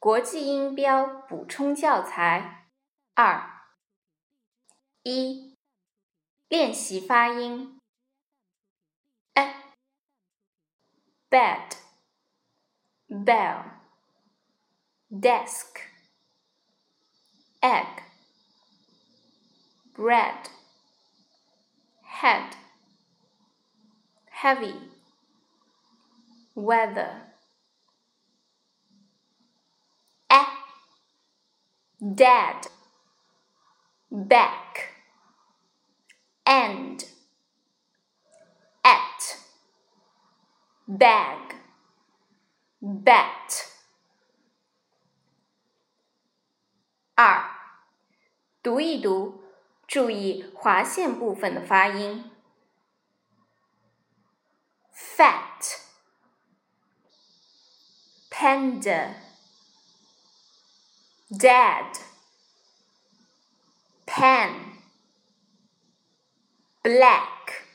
国际音标补充教材二一练习发音：a bed bell desk egg bread head heavy weather dead, back, and, at, bag, bat。二，读一读，注意划线部分的发音。fat, panda。 dad, pen, black,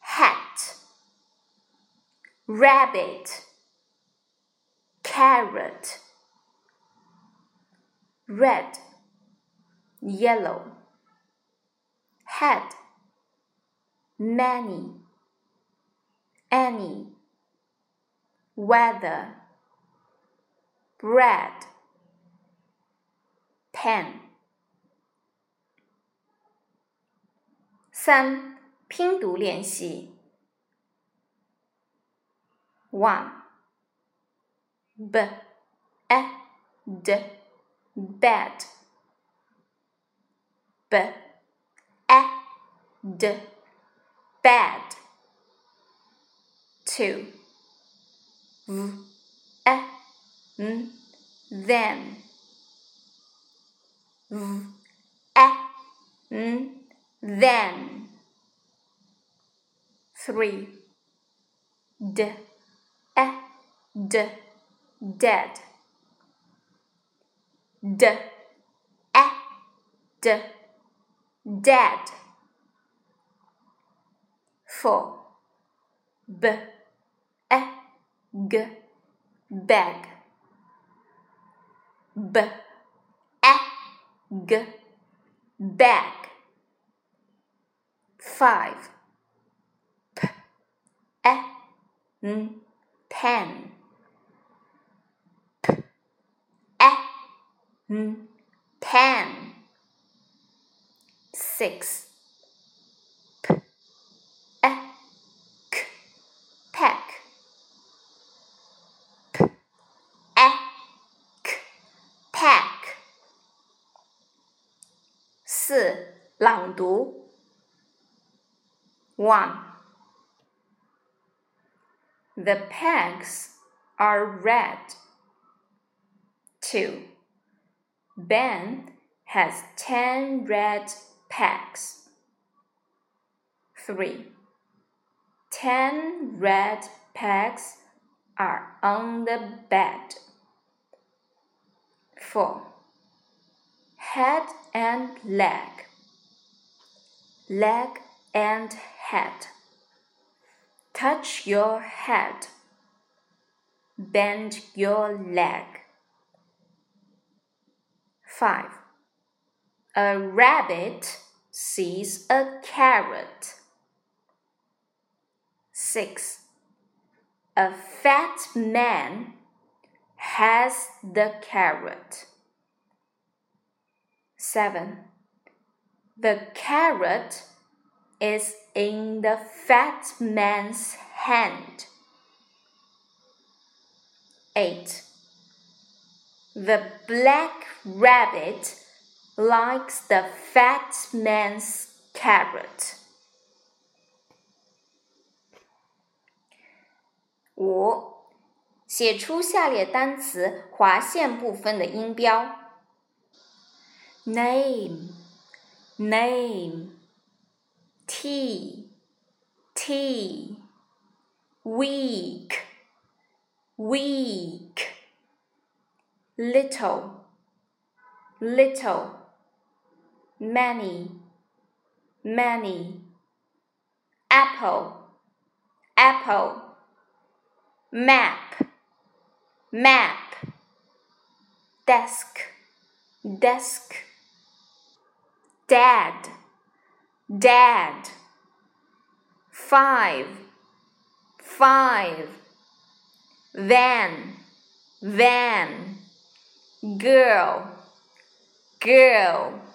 hat, rabbit, carrot, red, yellow, head, many, any, weather bread, pen。三、拼读练习。One, b, e, d, bed, b, e, d, bed. Two, v, e n, then, v, n, then. Three, d, e, d, dead. D, e, d, dead. Four, b, e, g, bag b. A g. Bag. Five. P. A n. Pen p. A n. Pen six One. The pegs are red. Two. Ben has ten red pegs. Three. Ten red pegs are on the bed. 4. Head and leg, leg and head. Touch your head, bend your leg. 5. A rabbit sees a carrot. 6. A fat man has the carrot. 7. The carrot is in the fat man's hand. 8. The black rabbit likes the fat man's carrot. 五写出下列单词划线部分的音标：name, name, tea, tea, week, week, little, little, many, many, apple, apple, map. Map. Desk, desk. Dad, dad. Five, five. Van, van. Girl, girl.